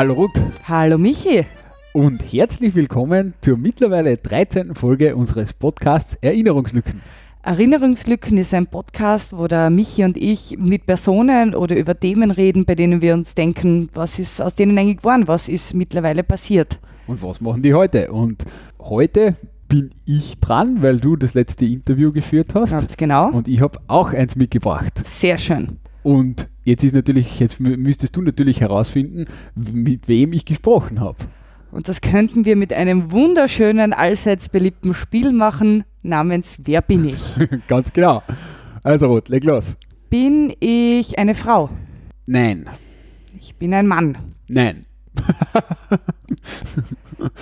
Hallo Ruth Hallo Michi. und herzlich willkommen zur mittlerweile 13. Folge unseres Podcasts Erinnerungslücken. Erinnerungslücken ist ein Podcast, wo der Michi und ich mit Personen oder über Themen reden, bei denen wir uns denken, was ist aus denen eigentlich geworden, was ist mittlerweile passiert. Und was machen die heute? Und heute bin ich dran, weil du das letzte Interview geführt hast. Ganz genau. Und ich habe auch eins mitgebracht. Sehr schön. Und jetzt ist natürlich, jetzt mü- müsstest du natürlich herausfinden, mit wem ich gesprochen habe. Und das könnten wir mit einem wunderschönen, allseits beliebten Spiel machen, namens Wer bin ich? Ganz genau. Also Ruth, leg los. Bin ich eine Frau? Nein. Ich bin ein Mann. Nein.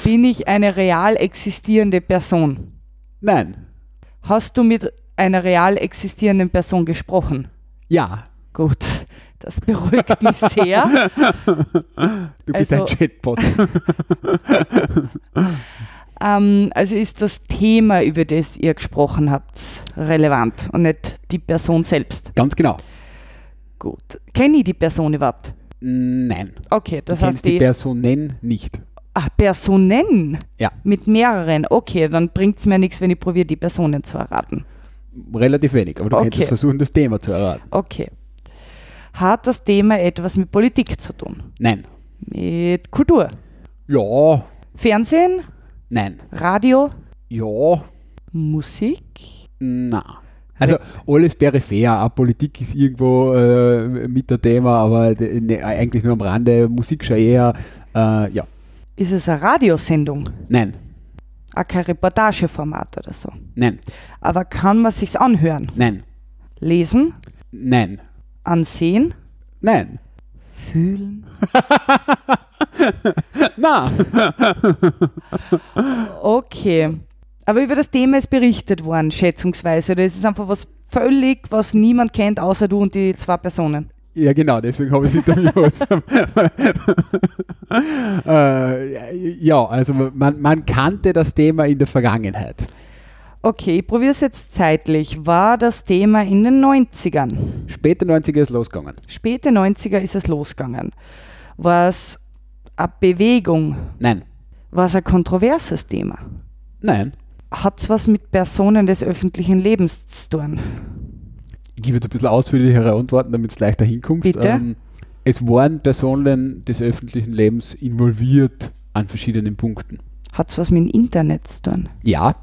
Bin ich eine real existierende Person? Nein. Hast du mit einer real existierenden Person gesprochen? Ja. Gut, das beruhigt mich sehr. Du bist Also- ein Chatbot. Ähm, also ist das Thema, über das ihr gesprochen habt, relevant und nicht die Person selbst. Ganz genau. Gut. Kenne ich die Person überhaupt? Nein. Okay, das du heißt die die, Personen nicht. ah, Personen Ja. mit mehreren. Okay, dann bringt es mir nichts, wenn ich probiere, die Personen zu erraten. Relativ wenig, aber du Okay. könntest versuchen, das Thema zu erraten. Okay. Hat das Thema etwas mit Politik zu tun? Nein. Mit Kultur? Ja. Fernsehen? Nein. Radio? Ja. Musik? Na. Also alles peripher. Auch Politik ist irgendwo äh, mit der Thema, aber ne, eigentlich nur am Rande. Musik schon eher. Äh, ja. Ist es eine Radiosendung? Nein. Auch kein Reportageformat oder so. Nein. Aber kann man sich's anhören? Nein. Lesen? Nein. Ansehen? Nein. Fühlen? Na. Okay. Aber über das Thema ist berichtet worden, schätzungsweise. Oder ist es einfach was völlig, was niemand kennt, außer du und die zwei Personen? Ja, genau, deswegen habe ich es interviewt. äh, ja, also man, man kannte das Thema in der Vergangenheit. Okay, ich probiere es jetzt zeitlich. War das Thema in den 90ern? Später 90er ist losgegangen. Späte 90er ist es losgegangen. War es eine Bewegung? Nein. War es ein kontroverses Thema? Nein. Hat es was mit Personen des öffentlichen Lebens zu tun? Ich gebe jetzt ein bisschen ausführlichere Antworten, damit es leichter hinkommst. Bitte? es waren Personen des öffentlichen Lebens involviert an verschiedenen Punkten. Hat es was mit dem Internet zu tun? Ja,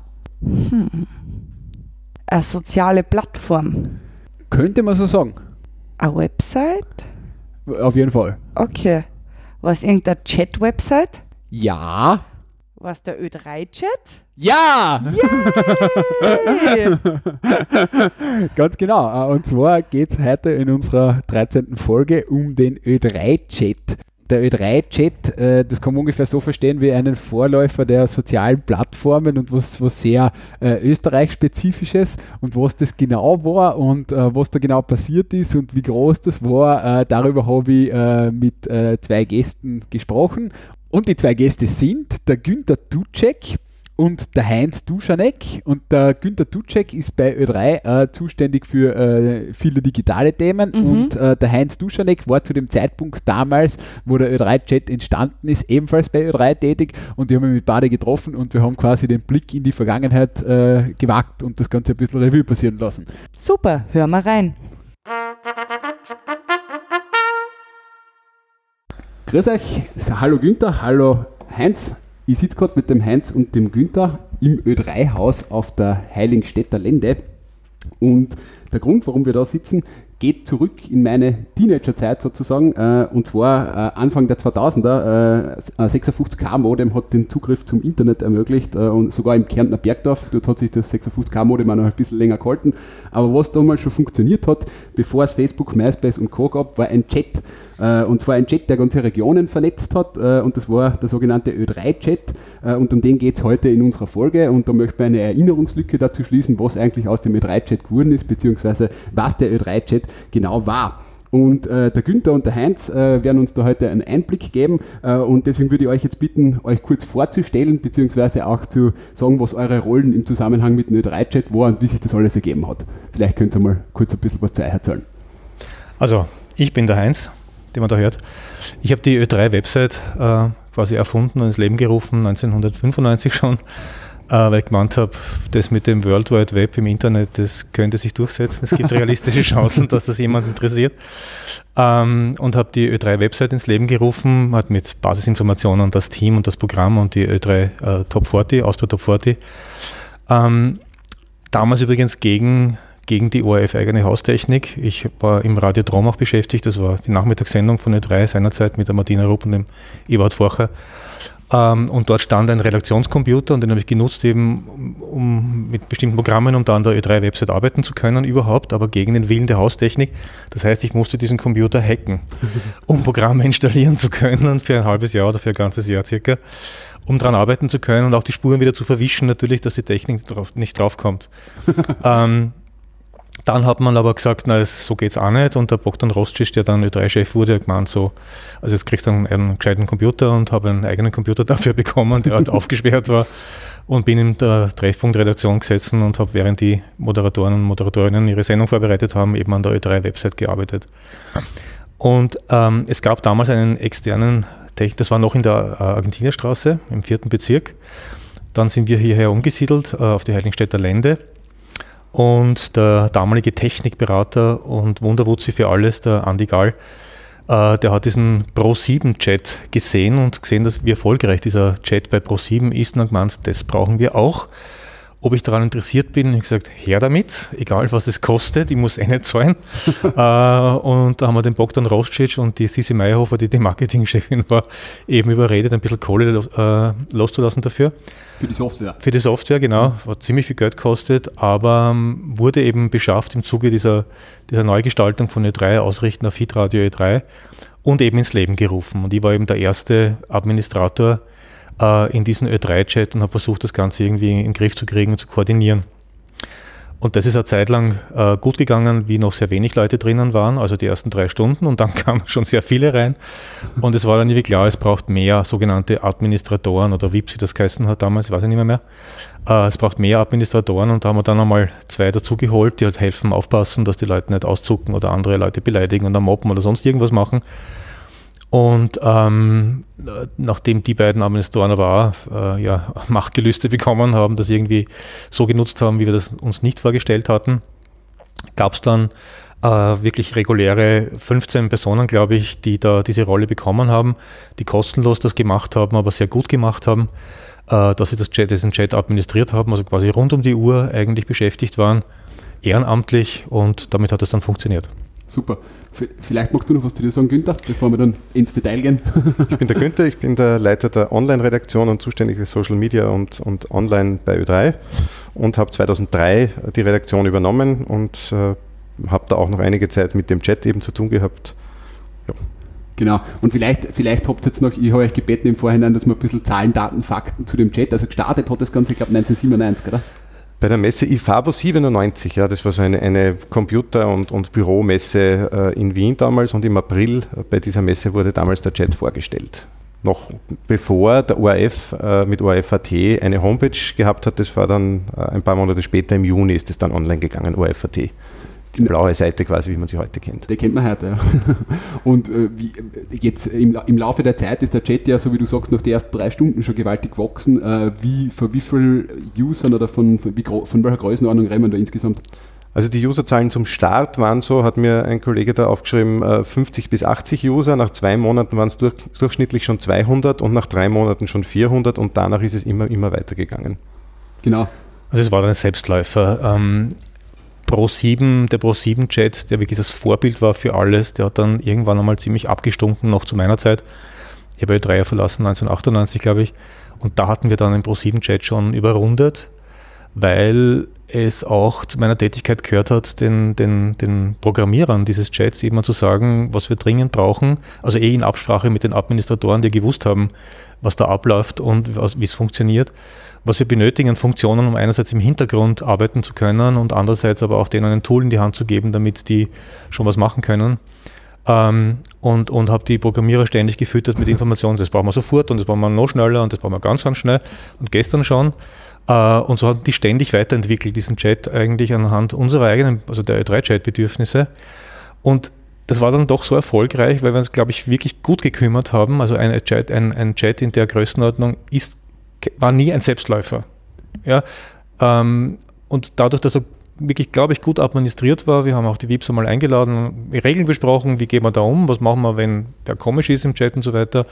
Eine soziale Plattform? könnte man so sagen. Eine Website? Auf jeden Fall. Okay. War es irgendeine Chat-Website? Ja. War es der Ö3-Chat? Ja! Ganz genau. Und zwar geht es heute in unserer 13. Folge um den Ö3-Chat. Der Ö3-Chat, äh, das kann man ungefähr so verstehen wie einen Vorläufer der sozialen Plattformen und was, was sehr äh, Österreich-spezifisches und was das genau war und äh, was da genau passiert ist und wie groß das war, darüber habe ich mit zwei Gästen gesprochen. Und die zwei Gäste sind der Günther Ducek und der Heinz Duschanek. Und der Günther Ducek ist bei Ö3 äh, zuständig für äh, viele digitale Themen. Mhm. Und äh, der Heinz Duschanek war zu dem Zeitpunkt damals, wo der Ö3-Chat entstanden ist, ebenfalls bei Ö3 tätig. Und die haben mich mit beide getroffen und wir haben quasi den Blick in die Vergangenheit äh, gewagt und das Ganze ein bisschen Revue passieren lassen. Super, hör mal rein. Grüß euch, hallo Günther, hallo Heinz. Ich sitze gerade mit dem Heinz und dem Günther im Ö3-Haus auf der Heiligenstädter Lände. Und der Grund, warum wir da sitzen, geht zurück in meine Teenagerzeit sozusagen. Äh, und zwar äh, Anfang der 2000er. Äh, ein 56K-Modem hat den Zugriff zum Internet ermöglicht äh, und sogar im Kärntner Bergdorf. Dort hat sich das 56K-Modem auch noch ein bisschen länger gehalten. Aber was damals schon funktioniert hat, bevor es Facebook, MySpace und Co. gab, war ein Chat. Äh, und zwar ein Chat, der ganze Regionen vernetzt hat. Äh, und das war der sogenannte Ö3-Chat. Äh, und um den geht es heute in unserer Folge. Und da möchte ich eine Erinnerungslücke dazu schließen, was eigentlich aus dem Ö3-Chat geworden ist, beziehungsweise was der Ö3-Chat genau war. Und äh, der Günther und der Heinz äh, werden uns da heute einen Einblick geben. Äh, und deswegen würde ich euch jetzt bitten, euch kurz vorzustellen, beziehungsweise auch zu sagen, was eure Rollen im Zusammenhang mit dem Ö3-Chat waren und wie sich das alles ergeben hat. Vielleicht könnt ihr mal kurz ein bisschen was zu euch erzählen. Also, ich bin der Heinz, den man da hört. Ich habe die Ö3-Website äh, quasi erfunden und ins Leben gerufen, 1995 schon weil ich gemeint habe, das mit dem World Wide Web im Internet, das könnte sich durchsetzen. Es gibt realistische Chancen, dass das jemand interessiert. Ähm, und habe die Ö3-Website ins Leben gerufen, hat mit Basisinformationen das Team und das Programm und die Ö3 äh, Top 40, Austria Top 40. Ähm, damals übrigens gegen, gegen die ORF-eigene Haustechnik. Ich war im Radio Drom auch beschäftigt, das war die Nachmittagssendung von Ö3 seinerzeit mit der Martina Rupp und dem Ewald Forcher. Ähm, und dort stand ein Redaktionscomputer und den habe ich genutzt, eben um mit bestimmten Programmen, um da an der Ö3-Website arbeiten zu können überhaupt, aber gegen den Willen der Haustechnik. Das heißt, ich musste diesen Computer hacken, um Programme installieren zu können für ein halbes Jahr oder für ein ganzes Jahr circa, um daran arbeiten zu können und auch die Spuren wieder zu verwischen, natürlich, dass die Technik nicht draufkommt. ähm, dann hat man aber gesagt, na, so geht es auch nicht. Und der Bogdan Rostschitsch, der dann Ö3-Chef wurde, hat gemeint, so, also jetzt kriegst du einen, einen gescheiten Computer und habe einen eigenen Computer dafür bekommen, der halt aufgesperrt war. Und bin in der Treffpunkt-Redaktion gesessen und habe, während die Moderatoren und Moderatorinnen ihre Sendung vorbereitet haben, eben an der Ö3-Website gearbeitet. Und ähm, es gab damals einen externen Technik, das war noch in der äh, Argentinierstraße im vierten Bezirk. Dann sind wir hierher umgesiedelt äh, auf die Heiligenstädter Lände und der damalige Technikberater und Wunderwutzi für alles, der Andi Gall, äh, der hat diesen Pro7-Chat gesehen und gesehen, dass wie erfolgreich dieser Chat bei Pro7 ist und hat gemeint, das brauchen wir auch ob ich daran interessiert bin. Ich habe gesagt, her damit, egal was es kostet, ich muss eh nicht zahlen. äh, und da haben wir den Bogdan Rostschitsch und die Sisi Meyerhofer, die die Marketingchefin war, eben überredet, ein bisschen Kohle äh, loszulassen dafür. Für die Software. Für die Software, genau. Hat ziemlich viel Geld gekostet, aber ähm, wurde eben beschafft im Zuge dieser, dieser Neugestaltung von E3, Ausrichten auf Hitradio E3 und eben ins Leben gerufen. Und ich war eben der erste Administrator, äh, in diesen Ö3-Chat und habe versucht, das Ganze irgendwie in den Griff zu kriegen und zu koordinieren. Und das ist eine Zeit lang äh, gut gegangen, wie noch sehr wenig Leute drinnen waren, also die ersten drei Stunden und dann kamen schon sehr viele rein. Und es war dann irgendwie klar, es braucht mehr sogenannte Administratoren oder VIPs, wie das geheißen hat damals, weiß ich nicht mehr. mehr. Äh, es braucht mehr Administratoren und da haben wir dann einmal zwei dazugeholt, die halt helfen, aufpassen, dass die Leute nicht auszucken oder andere Leute beleidigen dann mobben oder sonst irgendwas machen. Und ähm, nachdem die beiden Administratoren aber äh, ja, Machtgelüste bekommen haben, das irgendwie so genutzt haben, wie wir das uns nicht vorgestellt hatten, gab es dann äh, wirklich reguläre 15 Personen, glaube ich, die da diese Rolle bekommen haben, die kostenlos das gemacht haben, aber sehr gut gemacht haben, äh, dass sie das Chat, diesen Chat administriert haben, also quasi rund um die Uhr eigentlich beschäftigt waren, ehrenamtlich und damit hat es dann funktioniert. Super. Vielleicht magst du noch was zu dir sagen, Günther, bevor wir dann ins Detail gehen. ich bin der Günther, ich bin der Leiter der Online-Redaktion und zuständig für Social Media und, und Online bei Ö3 und habe 2003 die Redaktion übernommen und äh, habe da auch noch einige Zeit mit dem Chat eben zu tun gehabt. Ja. Genau, und vielleicht, vielleicht habt ihr jetzt noch, ich habe euch gebeten im Vorhinein, dass wir ein bisschen Zahlen, Daten, Fakten zu dem Chat, also gestartet hat das Ganze, ich glaube 1997, oder? Bei der Messe IFABO 97, ja, das war so eine, eine Computer- und, und Büromesse äh, in Wien damals und im April äh, bei dieser Messe wurde damals der Chat vorgestellt. Noch bevor der ORF äh, mit ORF.at eine Homepage gehabt hat, das war dann äh, ein paar Monate später, im Juni ist es dann online gegangen, ORF.at die blaue Seite quasi, wie man sie heute kennt. Die kennt man heute, ja. Und äh, wie, jetzt im, im, Laufe der Zeit ist der Chat ja, so wie du sagst, nach den ersten drei Stunden schon gewaltig gewachsen. Äh, wie, von wie vielen Usern oder von, von, wie, von welcher Größenordnung reden wir da insgesamt? Also die Userzahlen zum Start waren so, hat mir ein Kollege da aufgeschrieben, 50 äh, bis 80 User. Nach zwei Monaten waren es durch, durchschnittlich schon 200 und nach drei Monaten schon 400 und danach ist es immer, immer weitergegangen. Genau. Also es war dann ein Selbstläufer. Ähm, Pro7, der Pro7-Chat, der wirklich das Vorbild war für alles, der hat dann irgendwann einmal ziemlich abgestunken, noch zu meiner Zeit. Ich habe Ö3 verlassen, 1998, glaube ich. Und da hatten wir dann den Pro7-Chat schon überrundet, weil es auch zu meiner Tätigkeit gehört hat, den, den, den Programmierern dieses Chats eben zu sagen, was wir dringend brauchen. Also eh in Absprache mit den Administratoren, die gewusst haben, was da abläuft und wie es funktioniert was wir benötigen, Funktionen, um einerseits im Hintergrund arbeiten zu können und andererseits aber auch denen ein Tool in die Hand zu geben, damit die schon was machen können. Ähm, und und habe die Programmierer ständig gefüttert mit Informationen, das brauchen wir sofort und das brauchen wir noch schneller und das brauchen wir ganz, ganz schnell und gestern schon. Äh, und so haben die ständig weiterentwickelt, diesen Chat eigentlich anhand unserer eigenen, also der Ö3-Chat-Bedürfnisse. Und das war dann doch so erfolgreich, weil wir uns, glaube ich, wirklich gut gekümmert haben. Also ein Chat, ein, ein Chat in der Größenordnung ist, war nie ein Selbstläufer. Ja, ähm, und dadurch, dass er wirklich, glaube ich, gut administriert war, wir haben auch die VIPs einmal eingeladen, Regeln besprochen, wie gehen wir da um, was machen wir, wenn wer komisch ist im Chat und so weiter,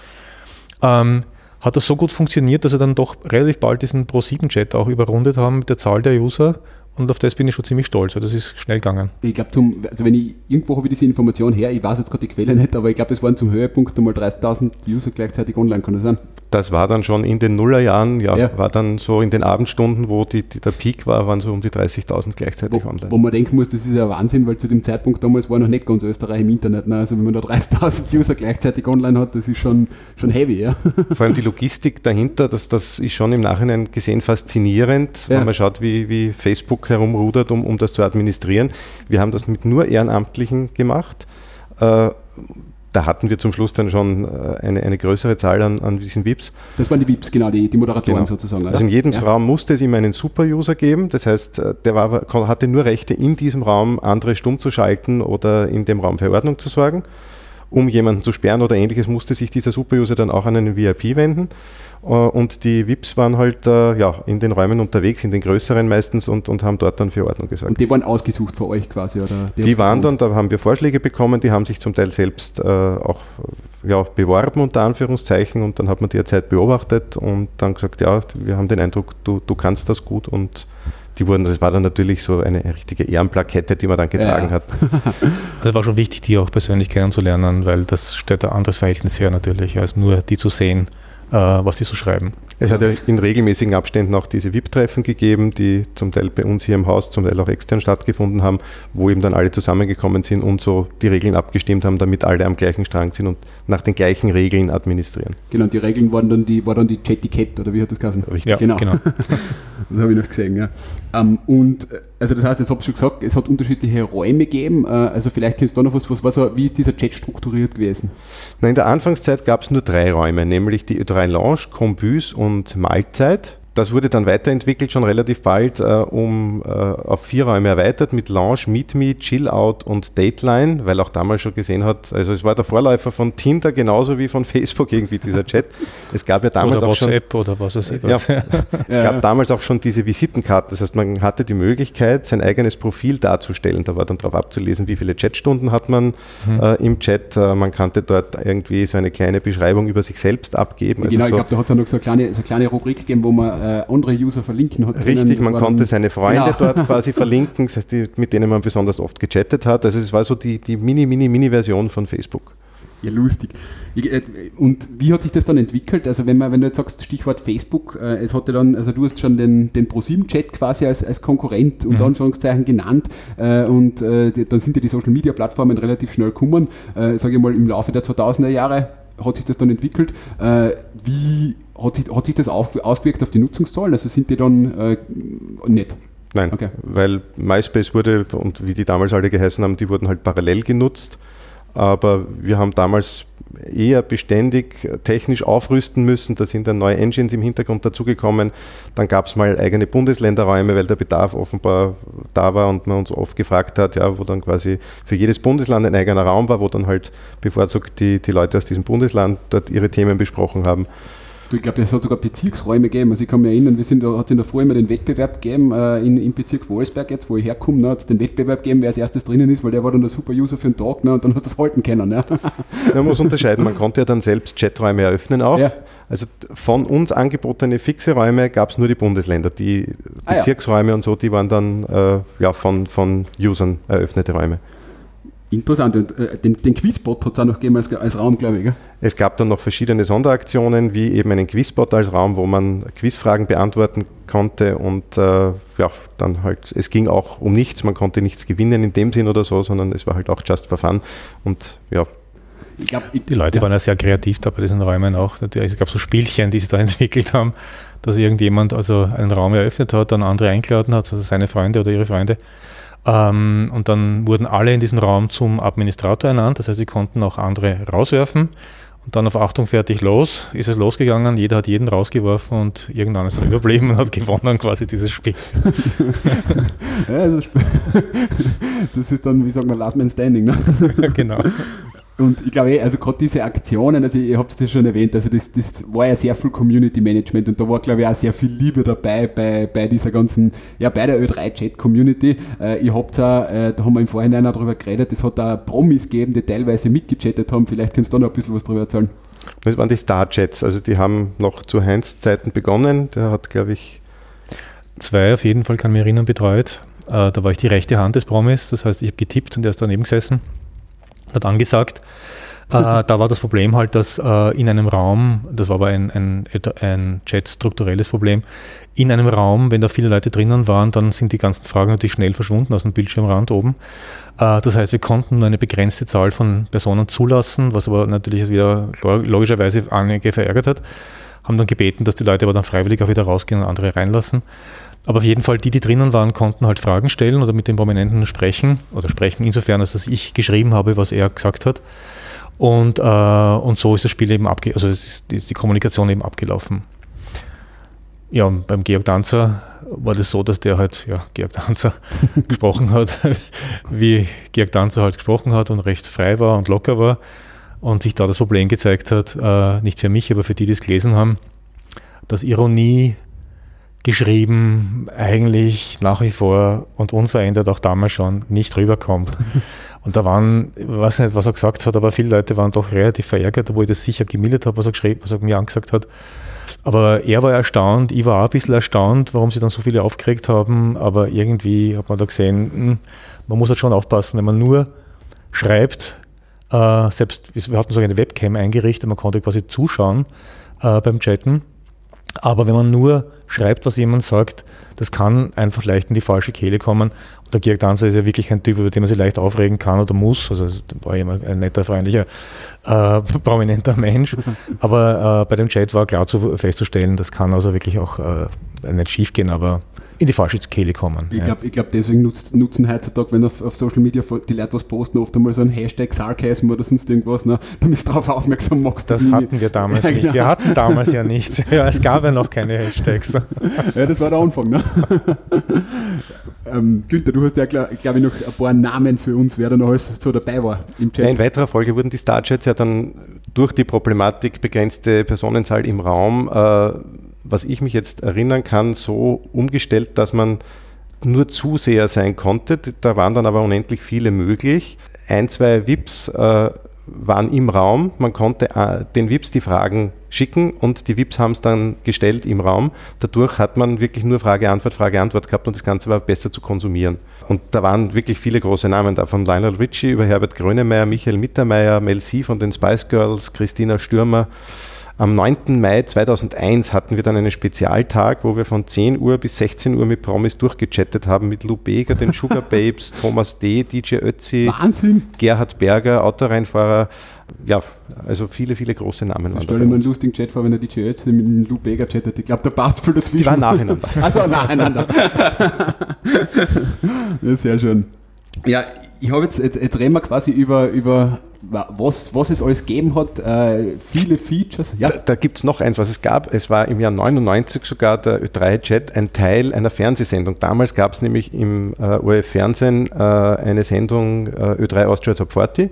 ähm, hat das so gut funktioniert, dass wir dann doch relativ bald diesen Pro7-Chat auch überrundet haben mit der Zahl der User und auf das bin ich schon ziemlich stolz, weil das ist schnell gegangen. Ich glaube, also wenn ich irgendwo habe ich diese Information her, ich weiß jetzt gerade die Quelle nicht, aber ich glaube, es waren zum Höhepunkt einmal 30.000 User gleichzeitig online, kann das sein? Das war dann schon in den Nullerjahren, ja, ja. war dann so in den Abendstunden, wo die, die der Peak war, waren so um die 30.000 gleichzeitig wo, online. Wo man denken muss, das ist ja Wahnsinn, weil zu dem Zeitpunkt damals war noch nicht ganz Österreich im Internet. Ne? Also wenn man da 30.000 User gleichzeitig online hat, das ist schon, schon heavy. Ja? Vor allem die Logistik dahinter, das, das ist schon im Nachhinein gesehen faszinierend, ja. wenn man schaut, wie, wie Facebook herumrudert, um, um das zu administrieren. Wir haben das mit nur Ehrenamtlichen gemacht. Äh, da hatten wir zum Schluss dann schon äh, eine, eine größere Zahl an, an diesen VIPs. Das waren die VIPs, genau, die, die Moderatoren genau. sozusagen. Also in jedem ja. Raum musste es immer einen Super-User geben, das heißt, äh, der war, hatte nur Rechte, in diesem Raum andere stumm zu schalten oder in dem Raum für Ordnung zu sorgen. Um jemanden zu sperren oder ähnliches, musste sich dieser Super-User dann auch an einen VIP wenden. Äh, und die VIPs waren halt äh, ja, in den Räumen unterwegs, in den größeren meistens und, und haben dort dann für Ordnung gesorgt. Und die waren ausgesucht für euch quasi? Oder die, die waren dann, da haben wir Vorschläge bekommen, die haben sich zum Teil selbst äh, auch ja, beworben unter Anführungszeichen und dann hat man die Zeit beobachtet und dann gesagt, ja, wir haben den Eindruck, du, du kannst das gut und die wurden, das war dann natürlich so eine richtige Ehrenplakette, die man dann getragen ja. hat. Also war schon wichtig, die auch persönlich kennenzulernen, weil das stellt ein anderes Verhältnis her natürlich, als nur die zu sehen was die so schreiben. Es hat ja in regelmäßigen Abständen auch diese VIP-Treffen gegeben, die zum Teil bei uns hier im Haus, zum Teil auch extern stattgefunden haben, wo eben dann alle zusammengekommen sind und so die Regeln abgestimmt haben, damit alle am gleichen Strang sind und nach den gleichen Regeln administrieren. Genau, die Regeln waren dann die, war dann die Chetiquette, oder wie hat das geheißen? Richtig, ja, genau. genau. das habe ich noch gesehen, ja. Um, ähm, und äh, also das heißt, jetzt habe ich schon gesagt, es hat unterschiedliche Räume gegeben. Äh, also vielleicht kennst du da noch was, was war so, wie ist dieser Chat strukturiert gewesen? Na, in der Anfangszeit gab es nur drei Räume, nämlich die Ö3 Lounge, Combüs und Mahlzeit. Das wurde dann weiterentwickelt, schon relativ bald, äh, um äh, auf vier Räume erweitert mit Lounge, Meet Me, Chill Out und Dateline, weil auch damals schon gesehen hat, also es war der Vorläufer von Tinder genauso wie von Facebook irgendwie dieser Chat. Es gab ja damals oder auch WhatsApp schon, oder was weiß ich was. Ja, es ja. gab damals auch schon diese Visitenkarten, das heißt, man hatte die Möglichkeit, sein eigenes Profil darzustellen. Da war dann darauf abzulesen, wie viele Chatstunden hat man mhm. äh, im Chat. Äh, man kannte dort irgendwie so eine kleine Beschreibung über sich selbst abgeben. Also genau, so ich glaube, da hat es ja noch so eine kleine, so eine kleine Rubrik gegeben, wo man äh, andere User verlinken hat. Richtig, man konnte seine Freunde genau. dort quasi verlinken, das heißt die, mit denen man besonders oft gechattet hat. Also es war so die, die mini, mini, mini Version von Facebook. Ja, lustig. Äh, und wie hat sich das dann entwickelt? Also wenn man, wenn du jetzt sagst, Stichwort Facebook, äh, es hatte dann, also du hast schon den, den ProSieben-Chat quasi als, als Konkurrent unter mhm. Anführungszeichen genannt äh, und dann sind ja die Social Media Plattformen relativ schnell gekommen, sage ich mal im Laufe der 2000er Jahre hat sich das dann entwickelt. Wie hat sich, hat sich das auf, ausgewirkt auf die Nutzungszahlen? Also sind die dann äh, nicht? Nein, okay. weil MySpace wurde und wie die damals alle geheißen haben, die wurden halt parallel genutzt. Aber wir haben damals eher beständig technisch aufrüsten müssen. Da sind dann neue Engines im Hintergrund dazugekommen. Dann gab es mal eigene Bundesländerräume, weil der Bedarf offenbar da war und man uns oft gefragt hat, ja, wo dann quasi für jedes Bundesland ein eigener Raum war, wo dann halt bevorzugt die, die Leute aus diesem Bundesland dort ihre Themen besprochen haben. Du, ich glaube, es hat sogar Bezirksräume gegeben. Also ich kann mich erinnern, wir sind da, hat es in der Früh immer den Wettbewerb gegeben, äh, in, im Bezirk Wolfsberg jetzt, wo ich herkomme, ne, hat es den Wettbewerb gegeben, wer als erstes drinnen ist, weil der war dann der Super-User für den Tag ne, und dann hast du das halten können. Ne. Man muss unterscheiden, man konnte ja dann selbst Chaträume eröffnen auch. Ja. Also von uns angebotene fixe Räume gab es nur die Bundesländer. Die Bezirksräume ah, ja. und so, die waren dann äh, ja, von, von Usern eröffnete Räume. Interessant. Und äh, den, den Quizbot hat es auch noch gegeben als, als Raum, glaube ich. Gell? Es gab dann noch verschiedene Sonderaktionen, wie eben einen Quizbot als Raum, wo man Quizfragen beantworten konnte und äh, ja, dann halt, es ging auch um nichts, man konnte nichts gewinnen in dem Sinn oder so, sondern es war halt auch just for fun und ja. Glaub, ich, die Leute ja. waren ja sehr kreativ da bei diesen Räumen auch. Es gab so Spielchen, die sie da entwickelt haben, dass irgendjemand also einen Raum eröffnet hat, dann andere eingeladen hat, also seine Freunde oder ihre Freunde ähm, und dann wurden alle in diesem Raum zum Administrator ernannt, das heißt, sie konnten auch andere rauswerfen. Und dann auf Achtung, fertig, los, ist es losgegangen, jeder hat jeden rausgeworfen und irgendwann ist dann überblieben und hat gewonnen quasi dieses Spiel. ja, also, das ist dann, wie sagen wir, Last Man Standing. Ne? genau. Und ich glaube, eh, also gerade diese Aktionen, also ihr habt es ja schon erwähnt, also das, das war ja sehr viel Community Management und da war, glaube ich, auch sehr viel Liebe dabei bei, bei dieser ganzen, ja, bei der Ö3-Chat-Community. Äh, ihr habt auch, äh, da haben wir im Vorhinein auch darüber geredet, es hat auch Promis gegeben, die teilweise mitgechattet haben. Vielleicht kannst du da noch ein bisschen was darüber erzählen. Das waren die Star-Chats, also die haben noch zu Heinz Zeiten begonnen. Der hat, glaube ich. Zwei auf jeden Fall, kann mich erinnern, betreut. Äh, da war ich die rechte Hand des Promis, das heißt, ich habe getippt und er ist daneben gesessen hat angesagt. Äh, da war das Problem halt, dass äh, in einem Raum, das war aber ein, ein, ein Chat-strukturelles Problem, in einem Raum, wenn da viele Leute drinnen waren, dann sind die ganzen Fragen natürlich schnell verschwunden aus dem Bildschirmrand oben. Äh, das heißt, wir konnten nur eine begrenzte Zahl von Personen zulassen, was aber natürlich wieder logischerweise einige verärgert hat. Haben dann gebeten, dass die Leute aber dann freiwillig auch wieder rausgehen und andere reinlassen. Aber auf jeden Fall, die, die drinnen waren, konnten halt Fragen stellen oder mit dem Prominenten sprechen oder sprechen, insofern, als dass ich geschrieben habe, was er gesagt hat. Und, äh, und so ist das Spiel eben abge also ist, ist die Kommunikation eben abgelaufen. Ja, und beim Georg Danzer war das so, dass der halt, ja, Georg Danzer gesprochen hat, wie Georg Danzer halt gesprochen hat und recht frei war und locker war und sich da das Problem gezeigt hat, äh, nicht für mich, aber für die, die es gelesen haben, dass Ironie geschrieben eigentlich nach wie vor und unverändert auch damals schon nicht rüberkommt. Und da waren, ich weiß nicht, was er gesagt hat, aber viele Leute waren doch relativ verärgert, obwohl ich das sicher gemildert habe, was er geschrieben, was er mir angesagt hat. Aber er war erstaunt, ich war auch ein bisschen erstaunt, warum sie dann so viele aufgeregt haben, aber irgendwie hat man da gesehen, hm, man muss halt schon aufpassen, wenn man nur schreibt, äh, selbst, wir hatten so eine Webcam eingerichtet, man konnte quasi zuschauen äh, beim Chatten aber wenn man nur schreibt, was jemand sagt, das kann einfach leicht in die falsche Kehle kommen. Und der Georg Danzer ist ja wirklich ein Typ, über den man sich leicht aufregen kann oder muss. Also war immer ein netter, freundlicher, äh, prominenter Mensch. Aber äh, bei dem Chat war klar zu, festzustellen, das kann also wirklich auch äh, nicht schief gehen, aber in die falsche Kehle kommen. Ich glaube, glaub, deswegen nutzt, nutzen heutzutage, wenn auf, auf, Social Media die Leute was posten, oft einmal so ein Hashtag Sarcasm oder sonst irgendwas, ne, damit du darauf aufmerksam machst. Das hatten wir damals ja, nicht. Genau. Wir hatten damals ja nichts. Ja, es gab ja noch keine Hashtags. ja, das war der Anfang. Ne? ähm, Günther, du hast ja, glaube ich, noch ein paar Namen für uns, wer da noch alles so dabei war im Chat. Ja, in weiterer Folge wurden die Starchats ja dann durch die Problematik begrenzte Personenzahl im Raum äh, was ich mich jetzt erinnern kann, so umgestellt, dass man nur Zuseher sein konnte. Da waren dann aber unendlich viele möglich. Ein, zwei VIPs äh, waren im Raum. Man konnte äh, den VIPs die Fragen schicken und die VIPs haben es dann gestellt im Raum. Dadurch hat man wirklich nur Frage-Antwort, Frage-Antwort gehabt und das Ganze war besser zu konsumieren. Und da waren wirklich viele große Namen da, von Lionel Richie über Herbert Grönemeyer, Michael Mittermeier, Mel C von den Spice Girls, Christina Stürmer. Am 9. Mai 2001 hatten wir dann einen Spezialtag, wo wir von 10 Uhr bis 16 Uhr mit Promis durchgechattet haben, mit Lou Beger, den Sugar Babes, Thomas D., DJ Ötzi, Wahnsinn. Gerhard Berger, Autoreinfahrer. Ja, also viele, viele große Namen waren da. Stell dir mal einen lustigen Chat vor, wenn der DJ Ötzi mit dem Lou Beger chattet. Ich glaube, der passt voll dazwischen. Die waren nacheinander. also nacheinander. ja, sehr schön. Ja, ich habe jetzt, jetzt, jetzt reden wir quasi über, über was, was es alles gegeben hat, äh, viele Features. Ja. Da, da gibt es noch eins, was es gab. Es war im Jahr 99 sogar der Ö3-Chat ein Teil einer Fernsehsendung. Damals gab es nämlich im äh, ORF-Fernsehen äh, eine Sendung äh, Ö3 Austria Top 40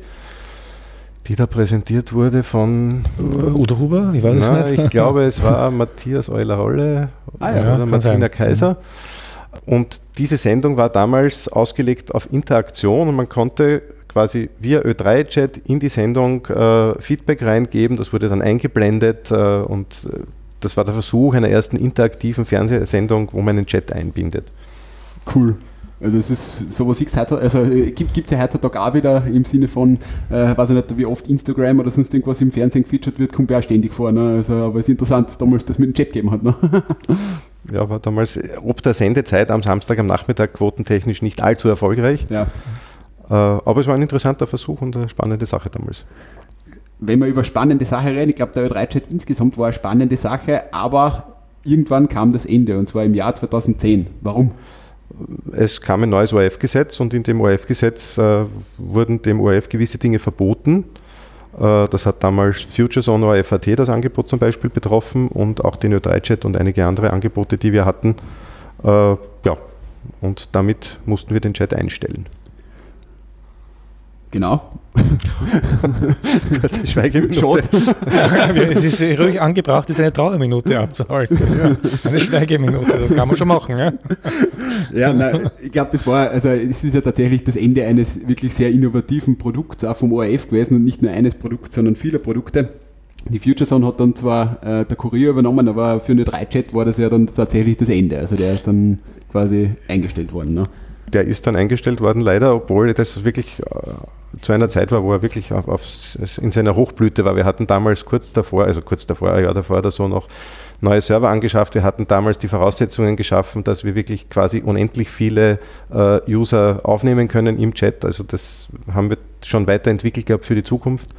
die da präsentiert wurde von Udo Huber, ich weiß na, es nicht. Ich glaube, es war Matthias Euler-Rolle ah, ja, oder Martina Kaiser. Und diese Sendung war damals ausgelegt auf Interaktion und man konnte quasi via Ö3-Chat in die Sendung äh, Feedback reingeben. Das wurde dann eingeblendet äh, und äh, das war der Versuch einer ersten interaktiven Fernsehsendung, wo man einen Chat einbindet. Cool. Also es ist sowas ich heute, also äh, gibt es ja heutzutage auch wieder im Sinne von, äh, weiß ich nicht, wie oft Instagram oder sonst irgendwas im Fernsehen gefeatured wird, kommt ja auch ständig vor. Ne? Also, aber es ist interessant, dass damals das mit dem Chat gegeben hat. Ne? ja, war damals ob der Sendezeit am Samstag am Nachmittag quotentechnisch nicht allzu erfolgreich. Ja. Äh, aber es war ein interessanter Versuch und eine spannende Sache damals. Wenn wir über spannende Sache reden, ich glaube, der Ö3-Chat insgesamt war eine spannende Sache, aber irgendwann kam das Ende und zwar im Jahr 2010. Warum? Es kam ein neues ORF-Gesetz und in dem ORF-Gesetz äh, wurden dem ORF gewisse Dinge verboten Äh, das hat damals Futures on or FAT das Angebot zum Beispiel betroffen und auch den Ö3-Chat und einige andere Angebote, die wir hatten. Äh, ja, und damit mussten wir den Chat einstellen. Genau. Kurze Schweigeminute. es ist ruhig angebracht, ist eine Trauerminute abzuhalten. Ja, eine Schweigeminute, das kann man schon machen. Ja, ja nein, ich glaube, das war, also es ist ja tatsächlich das Ende eines wirklich sehr innovativen Produkts, auch vom ORF gewesen und nicht nur eines Produkts, sondern vieler Produkte. Die FutureZone hat dann zwar äh, der Kurier übernommen, aber für eine 3-Chat war das ja dann tatsächlich das Ende. Also der ist dann quasi eingestellt worden. Ne? Der ist dann eingestellt worden, leider, obwohl das wirklich äh, zu einer Zeit war, wo er wirklich auf, auf, in seiner Hochblüte war. Wir hatten damals kurz davor, also kurz davor, ein Jahr davor oder so noch neue Server angeschafft. Wir hatten damals die Voraussetzungen geschaffen, dass wir wirklich quasi unendlich viele äh, User aufnehmen können im Chat. Also das haben wir schon weiterentwickelt gehabt für die Zukunft.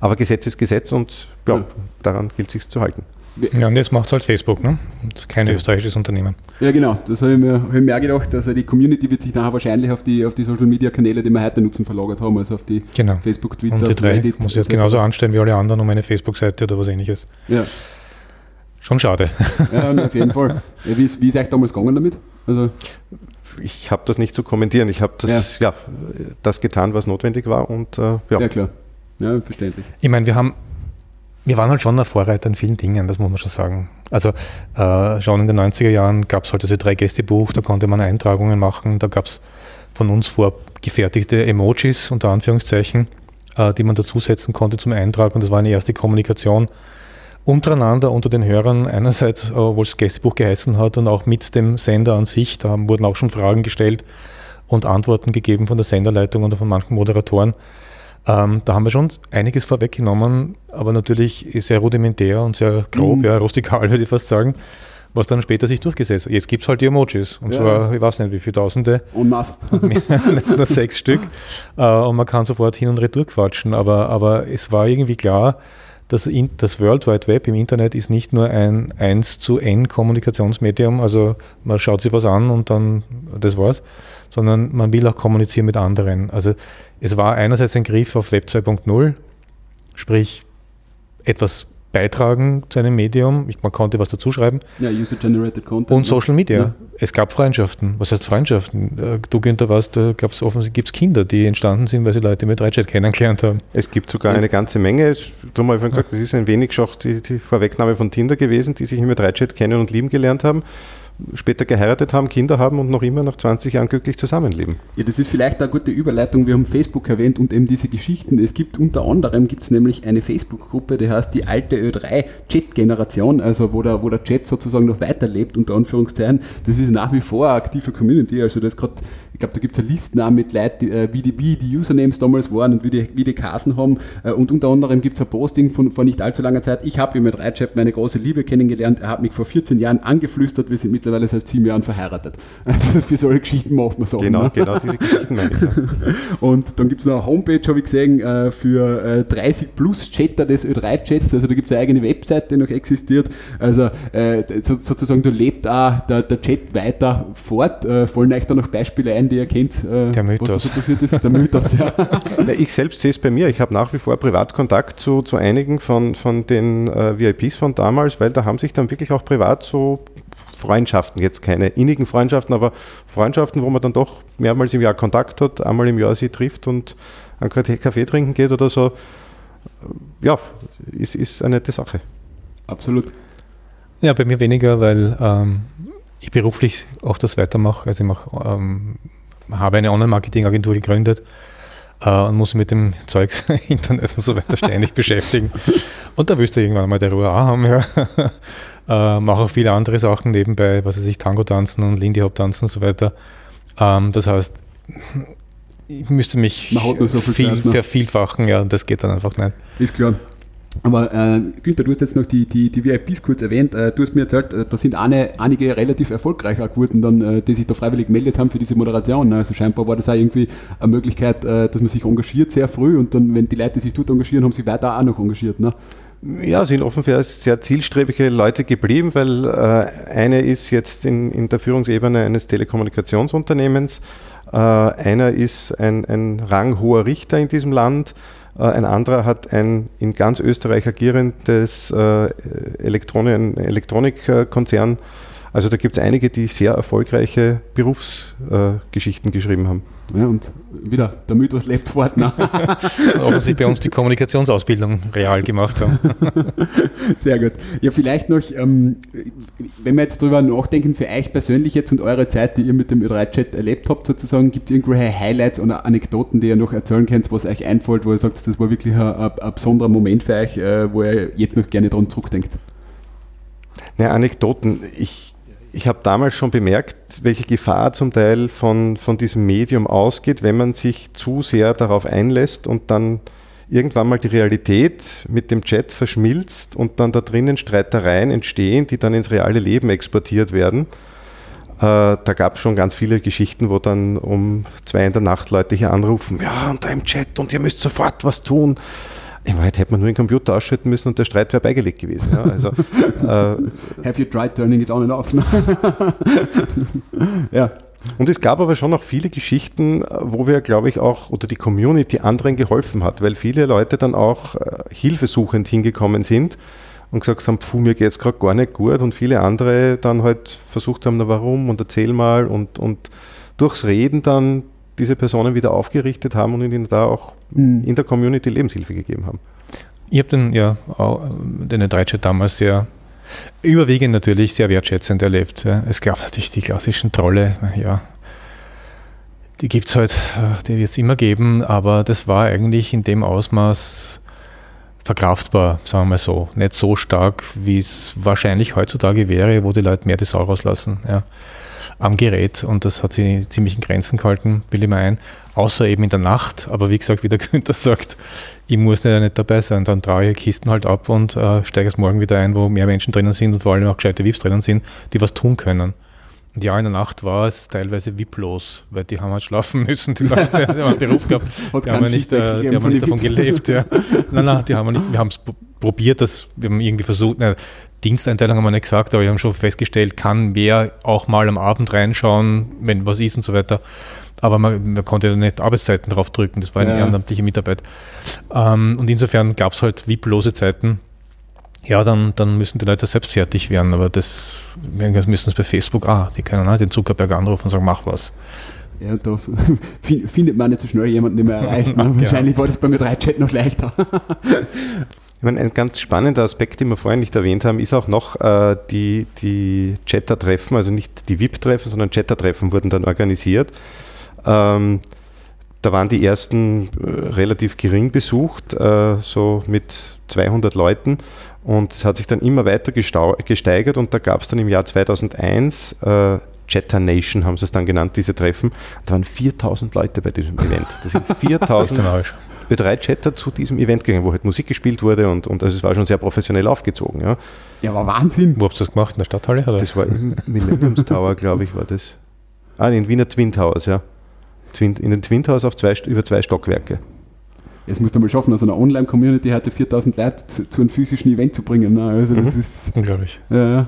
Aber Gesetz ist Gesetz und ja, daran gilt es sich zu halten. Ja, und jetzt macht es halt Facebook, ne? Und kein ja. österreichisches Unternehmen. Ja, genau. Das habe ich, mir, hab ich mir auch gedacht. Also die Community wird sich nachher wahrscheinlich auf die, auf die Social Media Kanäle, die wir heute nutzen, verlagert haben, also auf die genau. Facebook, Twitter, und die drei Reddit. Muss ich jetzt genauso anstellen wie alle anderen um eine Facebook-Seite oder was ähnliches. Ja. Schon schade. Ja, auf jeden Fall. Ja, wie, ist, wie ist euch damals gegangen damit? Also ich habe das nicht zu kommentieren. Ich habe das, ja. ja. das getan, was notwendig war. Und, äh, ja. ja, klar. Ja, verständlich. Ich meine, wir haben wir waren halt schon ein Vorreiter in vielen Dingen, das muss man schon sagen. Also äh, schon in den 90er Jahren gab es halt diese drei Gästebuch, da konnte man Eintragungen machen, da gab es von uns vorgefertigte Emojis unter Anführungszeichen, äh, die man dazusetzen konnte zum Eintragen und das war eine erste Kommunikation untereinander unter den Hörern, einerseits, äh, wo es Gästebuch geheißen hat und auch mit dem Sender an sich, da wurden auch schon Fragen gestellt und Antworten gegeben von der Senderleitung oder von manchen Moderatoren. Ähm, da haben wir schon einiges vorweggenommen, aber natürlich sehr rudimentär und sehr grob, mhm. ja, rustikal würde ich fast sagen, was dann später sich durchgesetzt hat. Jetzt gibt es halt die Emojis und ja. zwar, ich weiß nicht, wie viele Tausende. Und Maß. nur sechs Stück. Äh, und man kann sofort hin und retour quatschen, aber, aber es war irgendwie klar, dass das World Wide Web im Internet ist nicht nur ein 1 zu N Kommunikationsmedium, also man schaut sich was an und dann das war's, sondern man will auch kommunizieren mit anderen. Also es war einerseits ein Griff auf Web 2.0, sprich etwas beitragen zu einem Medium. Ich, man konnte was dazuschreiben. Ja, User-Generated Content. Und Social Media. Ja. Es gab Freundschaften. Was heißt Freundschaften? Äh, du, Günther, weißt, da gab es offensichtlich Kinder, die entstanden sind, weil sie Leute mit Reitchat kennengelernt haben. Es gibt sogar ja. eine ganze Menge. Darum habe ich gesagt, das ist ein wenig schon die, die Vorwegnahme von Tinder gewesen, die sich mit Reitchat kennen und lieben gelernt haben später geheiratet haben, Kinder haben und noch immer nach 20 Jahren glücklich zusammenleben. Ja, das ist vielleicht eine gute Überleitung. Wir haben Facebook erwähnt und eben diese Geschichten. Es gibt unter anderem gibt es nämlich eine Facebook-Gruppe, die heißt die alte Ö3 Chat-Generation, also wo der, wo der Chat sozusagen noch weiterlebt, unter Anführungszeichen. Das ist nach wie vor eine aktive Community. Also das gerade, ich glaube, da gibt es eine Liste mit Leuten, äh, wie die, wie die Usernames damals waren und wie die, wie die Kasen haben. Äh, und unter anderem gibt es ein Posting von vor nicht allzu langer Zeit. Ich habe mit Reitchat meine große Liebe kennengelernt. Er hat mich vor 14 Jahren angeflüstert. Wir sind mit mittlerweile seit sieben Jahren verheiratet. Also für solche Geschichten macht man so. Genau, ne? genau diese Geschichten meine ich. Ja. Und dann gibt es noch eine Homepage, habe ich gesehen, äh, für 30 äh, plus Chatter des Ö3-Chats. Also da gibt es eine eigene Webseite, die noch existiert. Also äh, sozusagen, da lebt auch der, der Chat weiter fort. Fallen euch da noch Beispiele ein, die ihr kennt, der Mythos. was da so passiert ist? Der Mythos, ja. Ich selbst sehe es bei mir. Ich habe nach wie vor Privatkontakt zu, zu einigen von, von den äh, VIPs von damals, weil da haben sich dann wirklich auch privat so Freundschaften, jetzt keine innigen Freundschaften, aber Freundschaften, wo man dann doch mehrmals im Jahr Kontakt hat, einmal im Jahr sie trifft und einen Kaffee trinken geht oder so. Ja, ist, ist eine nette Sache. Absolut. Ja, bei mir weniger, weil ähm, ich beruflich auch das weitermache. Also ich mach, ähm, habe eine Online-Marketing-Agentur gegründet äh, und muss mit dem Zeugs Internet und so weiter ständig beschäftigen. Und da wirst du irgendwann mal der Ruhe auch haben. Ja. Äh, mache auch viele andere Sachen nebenbei, was weiß ich, Tango tanzen und Lindy Hop tanzen und so weiter. Ähm, das heißt, ich müsste mich so viel, viel ne? vervielfachen, ja, und das geht dann einfach nicht. Ist klar. Aber äh, Günther, du hast jetzt noch die, die, die VIPs kurz erwähnt. Äh, du hast mir erzählt, äh, da sind eine, einige relativ erfolgreich geworden, dann, äh, die sich da freiwillig gemeldet haben für diese Moderation. Ne? Also scheinbar war das auch irgendwie eine Möglichkeit, äh, dass man sich engagiert sehr früh und dann, wenn die Leute sich dort engagieren, haben sie weiter auch noch engagiert. Ne? Ja, sind offenbar sehr zielstrebige Leute geblieben, weil äh, eine ist jetzt in, in der Führungsebene eines Telekommunikationsunternehmens, äh, einer ist ein, ein ranghoher Richter in diesem Land, Äh, ein anderer hat ein in ganz Österreich agierendes äh, Elektronikkonzern. Also da gibt es einige, die sehr erfolgreiche Berufsgeschichten geschrieben haben. Ja, und wieder, der Mythos lebt fort. Sie bei uns die Kommunikationsausbildung real gemacht haben. Sehr gut. Ja, vielleicht noch, ähm, wenn wir jetzt drüber nachdenken, für euch persönlich jetzt und eure Zeit, die ihr mit dem Ö3-Chat erlebt habt, sozusagen, gibt es irgendwelche Highlights oder Anekdoten, die ihr noch erzählen könnt, was euch einfällt, wo ihr sagt, das war wirklich ein, ein, ein besonderer Moment für euch, äh, wo ihr jetzt noch gerne dran zurückdenkt? Ne, Anekdoten. Ich ich habe damals schon bemerkt, welche Gefahr zum Teil von, von diesem Medium ausgeht, wenn man sich zu sehr darauf einlässt und dann irgendwann mal die Realität mit dem Chat verschmilzt und dann da drinnen Streitereien entstehen, die dann ins reale Leben exportiert werden. Äh, da gab es schon ganz viele Geschichten, wo dann um zwei in der Nacht Leute hier anrufen, ja, und da im Chat und ihr müsst sofort was tun. In Wahrheit hätte man nur den Computer ausschalten müssen und der Streit wäre beigelegt gewesen. Ja. Also, äh, Have you tried turning it on and off? ja. Und es gab aber schon noch viele Geschichten, wo wir, glaube ich, auch, oder die Community anderen geholfen hat, weil viele Leute dann auch äh, hilfesuchend hingekommen sind und gesagt haben, puh, mir geht es gerade gar nicht gut und viele andere dann halt versucht haben, na warum und erzähl mal und, und durchs Reden dann diese Personen wieder aufgerichtet haben und ihnen da auch mhm. in der Community Lebenshilfe gegeben haben. Ich habe den, ja, den Dreitschat damals sehr überwiegend natürlich sehr wertschätzend erlebt. Es gab natürlich die klassischen Trolle, ja, die gibt es halt, äh, die wird es immer geben, aber das war eigentlich in dem Ausmaß verkraftbar, sagen wir mal so. Nicht so stark, wie es wahrscheinlich heutzutage wäre, wo die Leute mehr die Sau rauslassen. Ja am Gerät und das hat sie ziemlich in Grenzen gehalten, bilde ich mir ein. Außer eben in der Nacht, aber wie gesagt, wie der Günther sagt, ich muss nicht, nicht dabei sein. Dann traue ich Kisten halt ab und äh, steige es morgen wieder ein, wo mehr Menschen drinnen sind und vor allem auch gescheite VIPs drinnen sind, die was tun können. Und ja, in der Nacht war es teilweise wipplos, weil die haben halt schlafen müssen, die Leute, die haben einen Beruf gehabt, die haben, nicht, äh, die haben nicht davon gelebt. Ja. Nein, nein, die haben wir nicht, wir haben es probiert, das, wir haben irgendwie versucht, ne, Diensteinteilung haben wir nicht gesagt, aber wir haben schon festgestellt, kann wer auch mal am Abend reinschauen, wenn was ist und so weiter. Aber man, man konnte ja nicht Arbeitszeiten drauf drücken, das war eine ja. ehrenamtliche Mitarbeit. Ähm, und insofern gab es halt VIP-lose Zeiten. Ja, dann, dann müssen die Leute selbst fertig werden, aber das müssen es bei Facebook, ah, die können halt den Zuckerberg anrufen und sagen, mach was. Ja, da findet man nicht so schnell jemanden, den man erreicht. Ne? Wahrscheinlich war das bei mir drei Chat noch leichter. meine, ein ganz spannender Aspekt, den wir vorhin nicht erwähnt haben, ist auch noch äh, die, die Chatter-Treffen, also nicht die VIP-Treffen, sondern Chatter-Treffen wurden dann organisiert. Ähm, da waren die ersten äh, relativ gering besucht, äh, so mit 200 Leuten. Und es hat sich dann immer weiter gesteigert und da gab es dann im Jahr 2001 äh, Chatter Nation, haben sie es dann genannt, diese Treffen. Da waren 4000 Leute bei diesem Event. Das sind 4000 Ö3-Chatter zu diesem Event gegangen, wo halt Musik gespielt wurde und, und also es war schon sehr professionell aufgezogen. Ja, ja war Wahnsinn. Wo habt ihr das gemacht? In der Stadthalle? Oder? Das war im Millenniums Tower, glaube ich, war das. Ah, in Wiener Twin Towers, ja. Twin, in den Twin Towers auf zwei, über zwei Stockwerke. Jetzt musst du mal schaffen, aus einer Online-Community heute 4000 Leute zu, zu, einem physischen Event zu bringen. Ne? Also das mhm. ist. Unglaublich. Ja,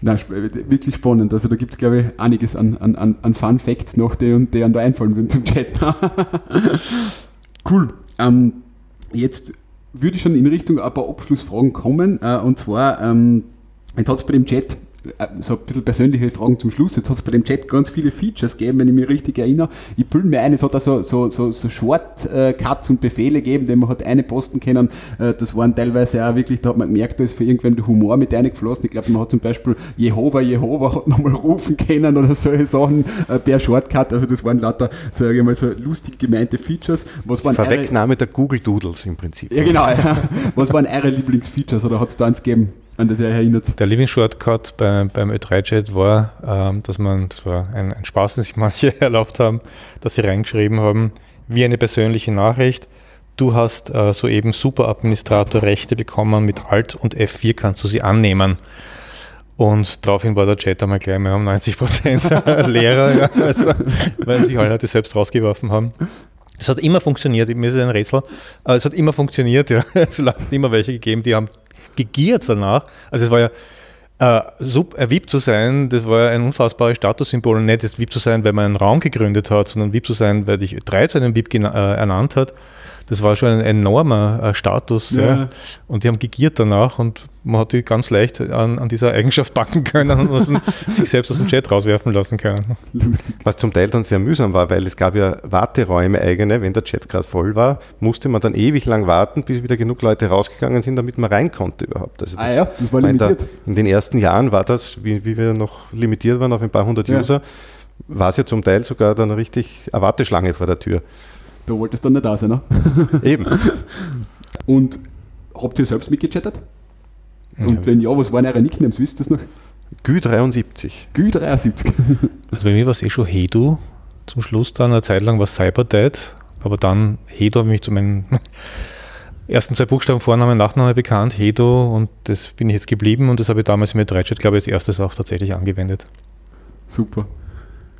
Nein, wirklich spannend. Also da gibt es, glaube ich, einiges an, an, an Fun Facts noch, die, die einem da einfallen würden zum Chat. Cool. Ähm, jetzt würde ich schon in Richtung ein paar Abschlussfragen kommen. Äh, und zwar, ähm, jetzt hat es bei dem Chat so ein bisschen persönliche Fragen zum Schluss. Jetzt hat es bei dem Chat ganz viele Features gegeben, wenn ich mich richtig erinnere. Ich bilde mir ein, es hat da so, so, so, so Shortcuts und Befehle gegeben, die man hat eine posten können. Äh, das waren teilweise auch wirklich, da hat man gemerkt, da ist für irgendwann der Humor mit eingeflossen. Ich glaube, man hat zum Beispiel Jehova, Jehova hat nochmal rufen können oder solche Sachen äh, per Shortcut. Also das waren lauter, sage ich mal, so lustig gemeinte Features. Was waren Verwegnahme der Google Doodles im Prinzip. Ja, genau. Ja. Was waren eure Lieblingsfeatures oder hat es da eins gegeben? An das er erinnert. Der Living-Shortcut bei, beim Ö3-Chat war, ähm, dass man, das war ein, ein Spaß, den sich manche erlaubt haben, dass sie reingeschrieben haben, wie eine persönliche Nachricht. Du hast äh, soeben Super-Administrator-Rechte bekommen, mit Alt und F4 kannst du sie annehmen. Und daraufhin war der Chat einmal gleich mehr um 90 Prozent Lehrer, ja, also, weil sich alle Leute selbst rausgeworfen haben. Es hat immer funktioniert, mir ist es ein Rätsel, es hat immer funktioniert, ja. Es hat immer welche gegeben, die haben gegiert danach. Also es war ja, Äh, sub, äh, VIP zu sein, das war ein unfassbares Statussymbol und nicht das VIP zu sein, weil man einen Raum gegründet hat, sondern VIP zu sein, weil dich Ö3 zu einem VIP äh, ernannt hat das war schon ein enormer äh, Status. Ja. Ja. Und die haben gegiert danach und man hat die ganz leicht an, an dieser Eigenschaft packen können und sich selbst aus dem Chat rauswerfen lassen können. Lustig. Was zum Teil dann sehr mühsam war, weil es gab ja Warteräume eigene, wenn der Chat gerade voll war, musste man dann ewig lang warten, bis wieder genug Leute rausgegangen sind, damit man rein konnte überhaupt. Also ah ja, das war limitiert. Der, in den ersten Jahren war das, wie, wie wir noch limitiert waren auf ein paar hundert ja. User, war es ja zum Teil sogar dann richtig eine Warteschlange vor der Tür. Da wolltest du dann nicht da sein, ne? Eben. Und habt ihr selbst mitgechattet? Und wenn ja, was waren eure Nicknames? Wisst ihr das noch? Gü73. Gü73. Also bei mir war es eh schon Hedu. Zum Schluss dann eine Zeit lang war es Cyberdad, aber dann Hedu habe ich mich zu meinen ersten zwei Buchstaben Vorname, Nachname bekannt, Hedo, und das bin ich jetzt geblieben und das habe ich damals mit Dreichat, glaube ich, als erstes auch tatsächlich angewendet. Super.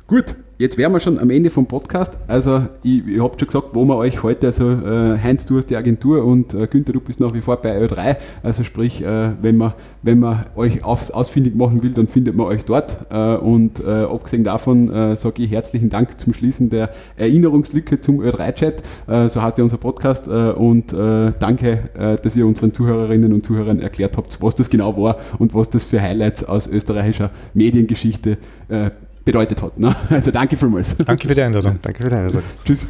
Gut, Jetzt wären wir schon am Ende vom Podcast. Also, ich, ich habe schon gesagt, wo wir euch heute, also äh, Heinz, du hast die Agentur und äh, Günther, du bist nach wie vor bei Ö3. Also, sprich, äh, wenn, man, wenn man euch aufs, ausfindig machen will, dann findet man euch dort. Äh, und äh, abgesehen davon äh, sage ich herzlichen Dank zum Schließen der Erinnerungslücke zum Ö3-Chat. Äh, so heißt ja unser Podcast. Und danke, dass ihr unseren Zuhörerinnen und Zuhörern erklärt habt, was das genau war und was das für Highlights aus österreichischer Mediengeschichte äh, bedeutet hat. Ne? Also danke vielmals. Danke für die Einladung. Danke für die Einladung. Tschüss.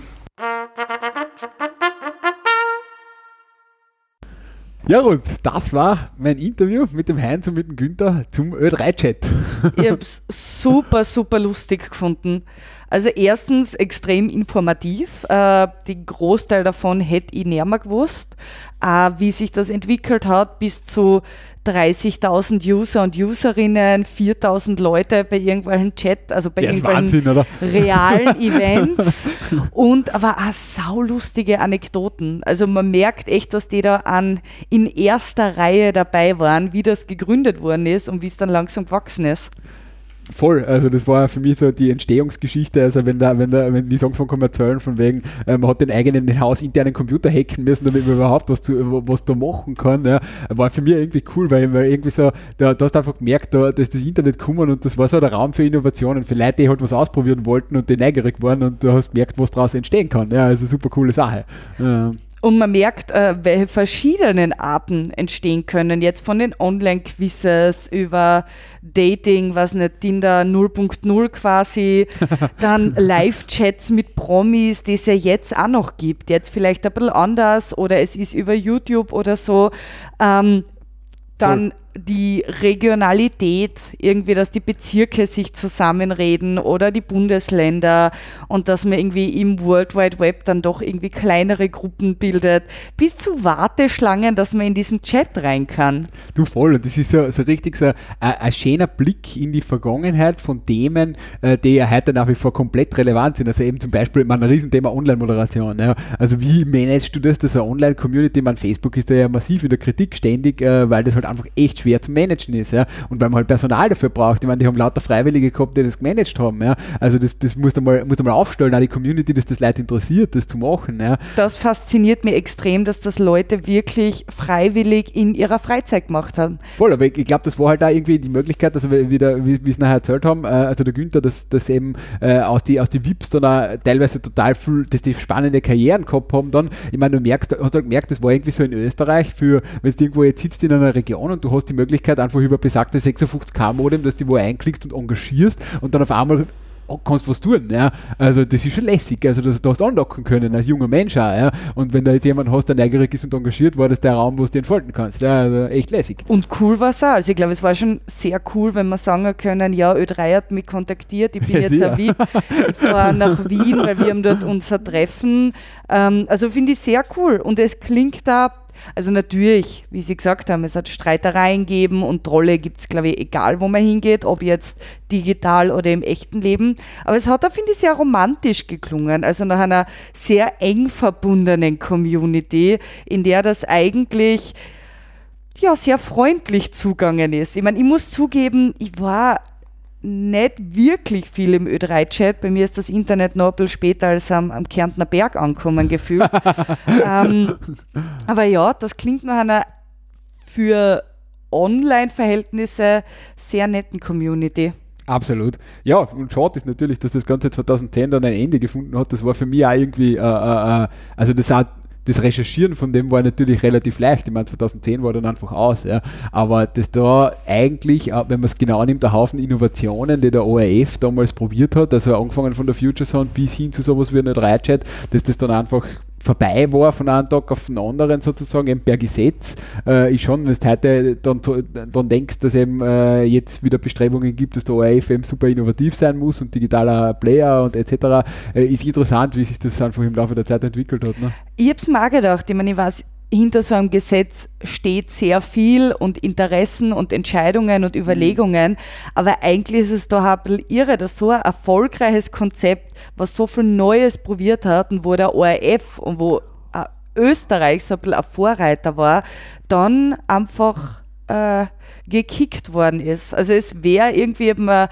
Ja gut, das war mein Interview mit dem Heinz und mit dem Günther zum Ö3-Chat. Ich habe es super, super lustig gefunden. Also erstens extrem informativ. Äh, den Großteil davon hätte ich näher gewusst. Äh, wie sich das entwickelt hat bis zu 30.000 User und Userinnen, 4.000 Leute bei irgendwelchen Chat, also bei ja, irgendwelchen Wahnsinn, realen Events und aber auch saulustige Anekdoten. Also man merkt echt, dass die da an, in erster Reihe dabei waren, wie das gegründet worden ist und wie es dann langsam gewachsen ist. Voll, also das war für mich so die Entstehungsgeschichte, also wenn da, wenn da, wenn die sagen von kommerziellen von wegen, äh, man hat den eigenen hausinternen Computer hacken müssen, damit man überhaupt was, zu, was da machen kann, ja, war für mich irgendwie cool, weil, weil irgendwie so, da, da hast du einfach gemerkt, da, dass das Internet kommen und das war so der Raum für Innovationen, für Leute, die halt was ausprobieren wollten und die neugierig waren und du hast gemerkt, was daraus entstehen kann, ja, also super coole Sache. Ja. Und man merkt, äh, welche verschiedenen Arten entstehen können. Jetzt von den Online-Quizzes über Dating, was nicht, Tinder 0.0 quasi, dann Live-Chats mit Promis, die es ja jetzt auch noch gibt. Jetzt vielleicht ein bisschen anders oder es ist über YouTube oder so. Ähm, dann die Regionalität, irgendwie, dass die Bezirke sich zusammenreden oder die Bundesländer und dass man irgendwie im World Wide Web dann doch irgendwie kleinere Gruppen bildet, bis zu Warteschlangen, dass man in diesen Chat rein kann. Du voll, und das ist so, so richtig so ein, schöner Blick in die Vergangenheit von Themen, äh, die ja heute nach wie vor komplett relevant sind. Also eben zum Beispiel mein Riesenthema Online-Moderation. Ja. Also wie managst du das, das eine Online-Community? Mein Facebook ist da ja massiv in der Kritik ständig, äh, weil das halt einfach echt schwer zu managen ist. Ja? Und weil man halt Personal dafür braucht. Ich meine, die haben lauter Freiwillige gehabt, die das gemanagt haben. Ja? Also das, das musst du mal, musst du mal aufstellen, auch die Community, dass das Leute interessiert, das zu machen. Ja? Das fasziniert mich extrem, dass das Leute wirklich freiwillig in ihrer Freizeit gemacht haben. Voll, aber ich, ich glaube, das war halt da irgendwie die Möglichkeit, also wieder, wie wir es nachher erzählt haben, äh, also der Günther, dass, dass eben äh, aus die, aus die VIPs dann auch teilweise total viel, dass die spannende Karrieren gehabt haben dann. Ich meine, du merkst, hast halt gemerkt, das war irgendwie so in Österreich für, wenn du irgendwo jetzt sitzt in einer Region und du hast die Möglichkeit einfach über besagte 56K-Modem, dass du wo einklickst und engagierst und dann auf einmal kannst was tun. Ja? Also das ist schon lässig. Also du, du hast anlocken können als junger Mensch auch. Ja? Und wenn da jetzt jemand hast, der neugierig ist und engagiert, war das der Raum, wo du dich entfalten kannst. Ja? Also echt lässig. Und cool war es auch. Also ich glaube, es war schon sehr cool, wenn wir sagen können, ja, Ö3 hat mich kontaktiert, ich bin ja, jetzt ein Wien. Ich fahre nach Wien, weil wir haben dort unser Treffen. Ähm, also finde ich sehr cool. Und es klingt da also natürlich, wie Sie gesagt haben, es hat Streitereien gegeben und Trolle gibt es, glaube ich, egal wo man hingeht, ob jetzt digital oder im echten Leben. Aber es hat da, finde ich, sehr romantisch geklungen. Also nach einer sehr eng verbundenen Community, in der das eigentlich ja, sehr freundlich zugangen ist. Ich meine, ich muss zugeben, ich war nicht wirklich viel im Ö3-Chat. Bei mir ist das Internet noch ein bisschen später als am, am Kärntner Berg ankommen gefühlt. ähm, aber ja, das klingt nach einer für Online-Verhältnisse sehr netten Community. Absolut. Ja, und schade ist natürlich, dass das Ganze 2010 dann ein Ende gefunden hat. Das war für mich auch irgendwie, äh, äh, äh also das hat das Recherchieren von dem war natürlich relativ leicht. Ich meine, 2010 war dann einfach aus. Ja. Aber das da eigentlich, äh, wenn man es genau nimmt, der Haufen Innovationen, die der ORF damals probiert hat, also angefangen von der Future Sound bis hin zu sowas wie einer 3-Chat, dass das dann einfach vorbei war von einem Tag auf den anderen sozusagen, eben per Gesetz, äh, ist schon, wenn du heute dann, dann denkst, dass eben äh, jetzt wieder Bestrebungen gibt, dass der ORF eben super innovativ sein muss und digitaler Player und etc., äh, ist interessant, wie sich das einfach im Laufe der Zeit entwickelt hat. Ne? Ich habe es mal gedacht, ich meine, ich weiß, hinter so einem Gesetz steht sehr viel und Interessen und Entscheidungen und Überlegungen, aber eigentlich ist es doch ein bisschen irre, dass so ein erfolgreiches Konzept, was so viel Neues probiert hat und wo der ORF und wo Österreich so ein bisschen ein Vorreiter war, dann einfach äh, gekickt worden ist. Also es wäre irgendwie eben äh,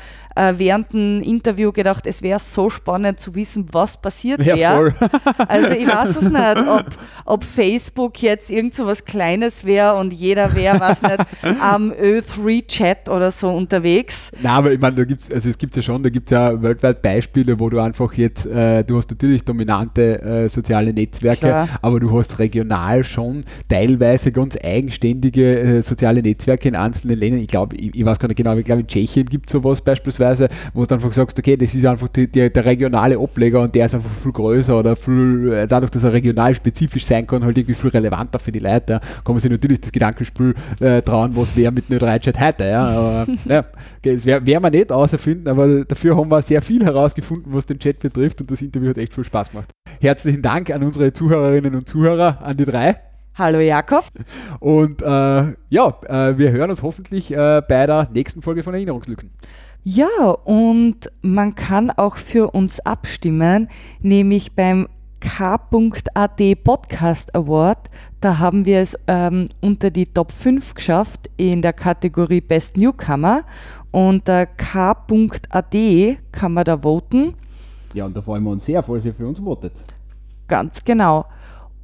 während dem Interview gedacht, es wäre so spannend zu wissen, was passiert wäre. Ja, also ich weiß es nicht, ob, ob Facebook jetzt irgend so was Kleines wäre und jeder wäre, was nicht, am Ö3-Chat oder so unterwegs. Na, aber ich meine, da gibt's, also es gibt ja schon, da gibt es ja weltweit Beispiele, wo du einfach jetzt, äh, du hast natürlich dominante äh, soziale Netzwerke, Klar. aber du hast regional schon teilweise ganz eigenständige äh, soziale Netzwerke in einzelnen Ländern. Ich glaube, ich, ich, weiß gar nicht genau, aber ich glaube in Tschechien gibt es sowas beispielsweise wo du einfach sagst, okay, das ist einfach die, die, der regionale Ableger und der ist einfach viel größer oder viel, äh, dadurch, dass er regional spezifisch sein kann, halt irgendwie viel relevanter für die Leute. Ja. Kann man sich natürlich das Gedankenspiel äh, trauen, was wäre mit einer Reitscheid heute. Ja. Aber, ja, das werden wär wir nicht außerfinden, aber dafür haben wir sehr viel herausgefunden, was den Chat betrifft und das Interview hat echt viel Spaß gemacht. Herzlichen Dank an unsere Zuhörerinnen und Zuhörer, an die drei. Hallo Jakob. Und äh, ja, äh, wir hören uns hoffentlich äh, bei der nächsten Folge von Erinnerungslücken. Ja, und man kann auch für uns abstimmen, nämlich beim K.AD Podcast Award. Da haben wir es ähm, unter die Top 5 geschafft in der Kategorie Best Newcomer. Unter K.AD kann man da voten. Ja, und da freuen wir uns sehr, falls ihr für uns votet. Ganz genau.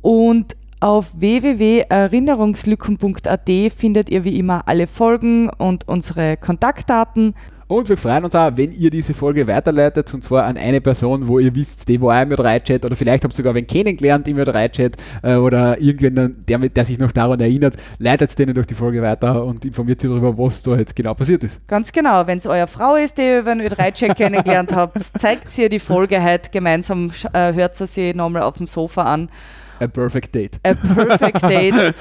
Und auf www.erinnerungslücken.at findet ihr wie immer alle Folgen und unsere Kontaktdaten. Und wir freuen uns auch, wenn ihr diese Folge weiterleitet, und zwar an eine Person, wo ihr wisst, die war auch im J3-Chat oder vielleicht habt ihr sogar wen kennengelernt im J3-Chat äh, oder irgendwen, der, der sich noch daran erinnert, leitet es denen durch die Folge weiter und informiert sie darüber, was da jetzt genau passiert ist. Ganz genau. Wenn es eure Frau ist, die ihr über den J3-Chat kennengelernt habt, zeigt sie ihr die Folge halt gemeinsam, äh, hört sie sie nochmal auf dem Sofa an. A perfect date. A perfect date.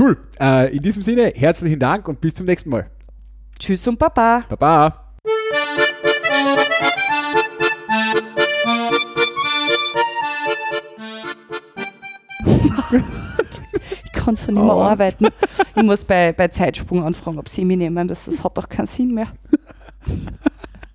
cool. Äh, in diesem Sinne, herzlichen Dank und bis zum nächsten Mal. Tschüss und Baba. Baba. ich kann so nicht mehr oh. arbeiten. Ich muss bei, bei Zeitsprung anfragen, ob sie mich nehmen. Das, das hat doch keinen Sinn mehr.